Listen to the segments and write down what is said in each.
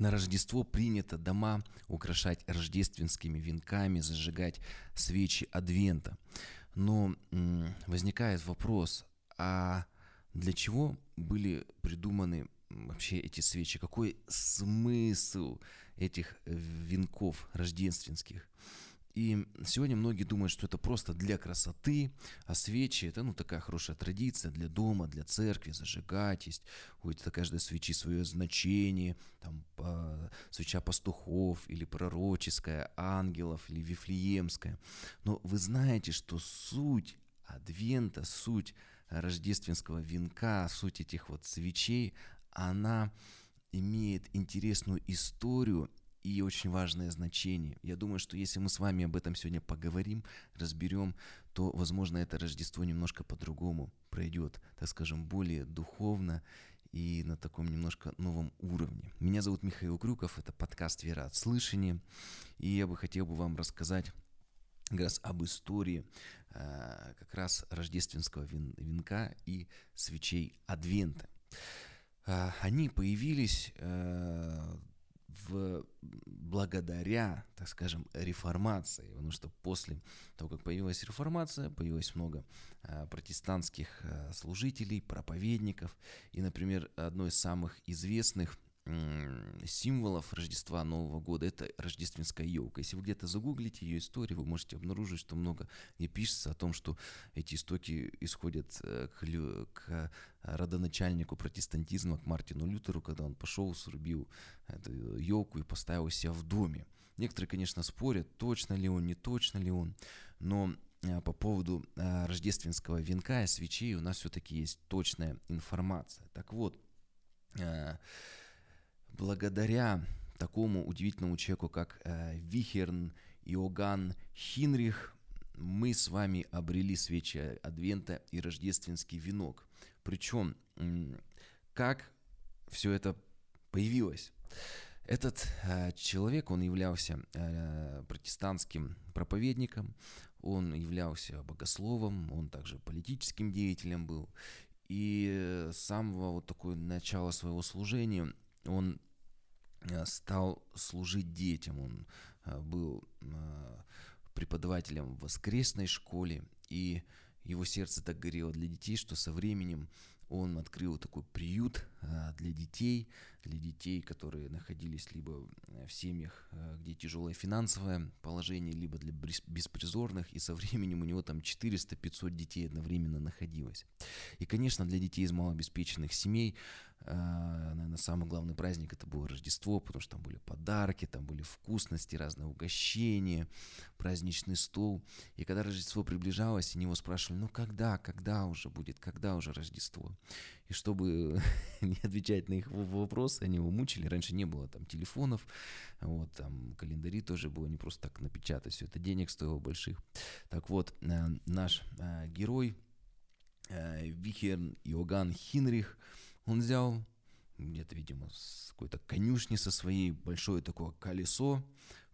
На Рождество принято дома украшать рождественскими венками, зажигать свечи Адвента. Но возникает вопрос, а для чего были придуманы вообще эти свечи? Какой смысл этих венков рождественских? И сегодня многие думают, что это просто для красоты, а свечи это ну такая хорошая традиция для дома, для церкви, зажигать есть. У это каждой свечи свое значение, там по, свеча пастухов или пророческая, ангелов или вифлеемская. Но вы знаете, что суть Адвента, суть рождественского венка, суть этих вот свечей, она имеет интересную историю и очень важное значение. Я думаю, что если мы с вами об этом сегодня поговорим, разберем, то, возможно, это Рождество немножко по-другому пройдет, так скажем, более духовно и на таком немножко новом уровне. Меня зовут Михаил Крюков, это подкаст «Вера от слышания», и я бы хотел бы вам рассказать как раз об истории э, как раз рождественского венка и свечей Адвента. Э, они появились э, в, благодаря, так скажем, реформации, потому что после того, как появилась реформация, появилось много э, протестантских э, служителей, проповедников, и, например, одно из самых известных символов Рождества Нового года это рождественская елка. Если вы где-то загуглите ее историю, вы можете обнаружить, что много где пишется о том, что эти истоки исходят э, к, к родоначальнику протестантизма, к Мартину Лютеру, когда он пошел, срубил эту елку и поставил себя в доме. Некоторые, конечно, спорят, точно ли он, не точно ли он, но э, по поводу э, рождественского венка и свечей у нас все-таки есть точная информация. Так вот, благодаря такому удивительному человеку, как э, Вихерн Иоганн Хинрих, мы с вами обрели свечи Адвента и рождественский венок. Причем, как все это появилось? Этот э, человек, он являлся э, протестантским проповедником, он являлся богословом, он также политическим деятелем был. И с самого вот такого начала своего служения он э, стал служить детям. Он э, был э, преподавателем в воскресной школе, и его сердце так горело для детей, что со временем он открыл такой приют для детей, для детей, которые находились либо э, в семьях, э, где тяжелое финансовое положение, либо для беспризорных, и со временем у него там 400-500 детей одновременно находилось. И, конечно, для детей из малообеспеченных семей, а, наверное, самый главный праздник это было Рождество, потому что там были подарки, там были вкусности, разные угощения, праздничный стол. И когда Рождество приближалось, и него спрашивали, ну когда, когда уже будет, когда уже Рождество? И чтобы не отвечать на их вопросы, они его мучили. Раньше не было там телефонов, вот там календари тоже было не просто так напечатать. Все это денег стоило больших. Так вот, э, наш э, герой э, Вихерн Иоганн Хинрих, он взял где-то, видимо, с какой-то конюшни со своей большое такое колесо,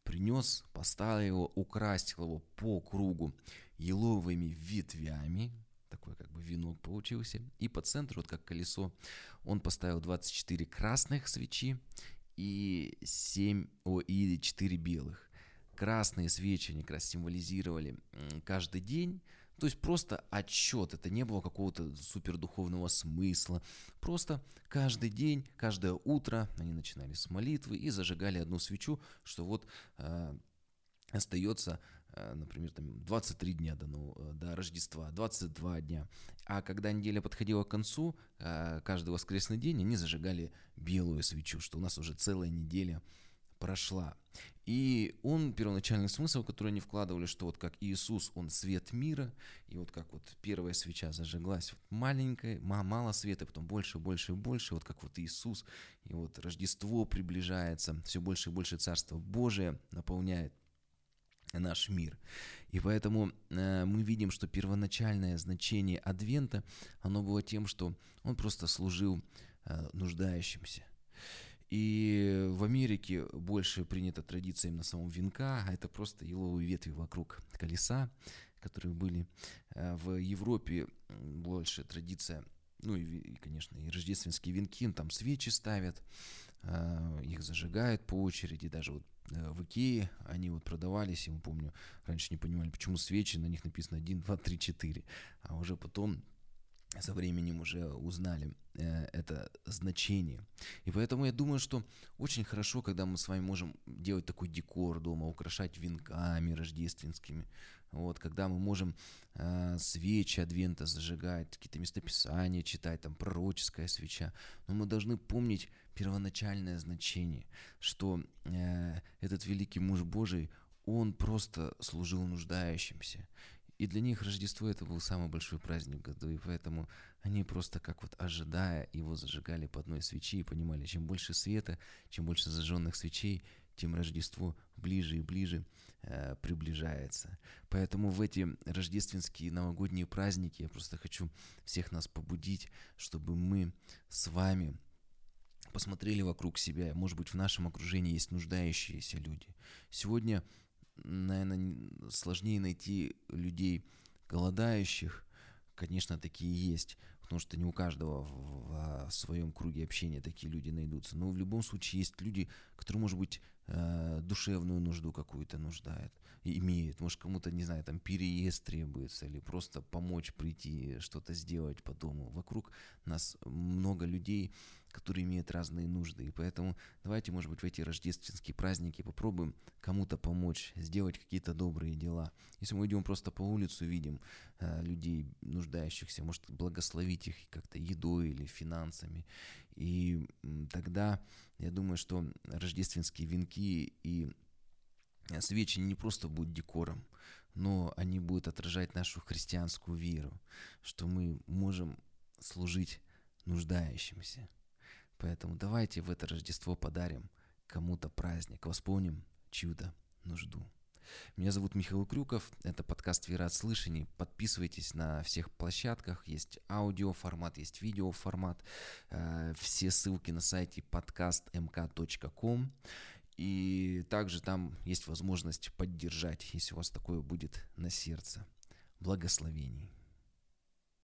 принес, поставил его, украсил его по кругу еловыми ветвями, такой как бы венок получился. И по центру, вот как колесо, он поставил 24 красных свечи и 7, о, и 4 белых. Красные свечи, они как раз символизировали каждый день, то есть просто отчет, это не было какого-то супердуховного смысла. Просто каждый день, каждое утро они начинали с молитвы и зажигали одну свечу, что вот э, остается, например, там 23 дня до, ну, до Рождества, 22 дня. А когда неделя подходила к концу, э, каждый воскресный день они зажигали белую свечу, что у нас уже целая неделя прошла. И он, первоначальный смысл, который они вкладывали, что вот как Иисус, он свет мира, и вот как вот первая свеча зажиглась, вот маленькая, мало света, потом больше, больше и больше, вот как вот Иисус, и вот Рождество приближается, все больше и больше Царство Божие наполняет наш мир. И поэтому э, мы видим, что первоначальное значение Адвента, оно было тем, что он просто служил э, нуждающимся. И в Америке больше принята традиция именно самого венка, а это просто еловые ветви вокруг колеса, которые были. Э, в Европе больше традиция ну и, конечно, и рождественские венки, там свечи ставят, э, их зажигают по очереди, даже вот в Икее они вот продавались, я помню, раньше не понимали, почему свечи, на них написано 1, 2, 3, 4, а уже потом со временем уже узнали э, это значение. И поэтому я думаю, что очень хорошо, когда мы с вами можем делать такой декор дома, украшать венками рождественскими, вот, когда мы можем э, свечи Адвента зажигать, какие-то местописания читать, там пророческая свеча. Но мы должны помнить первоначальное значение, что э, этот великий муж Божий, он просто служил нуждающимся. И для них Рождество это был самый большой праздник в году, и поэтому они просто как вот ожидая его зажигали по одной свечи и понимали, чем больше света, чем больше зажженных свечей, тем Рождество ближе и ближе э, приближается. Поэтому в эти рождественские новогодние праздники я просто хочу всех нас побудить, чтобы мы с вами посмотрели вокруг себя. Может быть, в нашем окружении есть нуждающиеся люди. Сегодня наверное, сложнее найти людей голодающих. Конечно, такие есть, потому что не у каждого в, в своем круге общения такие люди найдутся. Но в любом случае есть люди, которые, может быть, э, душевную нужду какую-то нуждают, имеют. Может, кому-то, не знаю, там переезд требуется, или просто помочь прийти, что-то сделать по дому. Вокруг нас много людей, которые имеют разные нужды. И поэтому давайте, может быть, в эти рождественские праздники попробуем кому-то помочь, сделать какие-то добрые дела. Если мы идем просто по улицу, видим э, людей нуждающихся, может благословить их как-то едой или финансами. И тогда я думаю, что рождественские венки и свечи не просто будут декором, но они будут отражать нашу христианскую веру, что мы можем служить нуждающимся. Поэтому давайте в это Рождество подарим кому-то праздник, восполним чью-то нужду. Меня зовут Михаил Крюков, это подкаст «Вера от слышаний». Подписывайтесь на всех площадках, есть аудиоформат, есть видеоформат. Э, все ссылки на сайте подкастмк.ком. И также там есть возможность поддержать, если у вас такое будет на сердце. Благословений.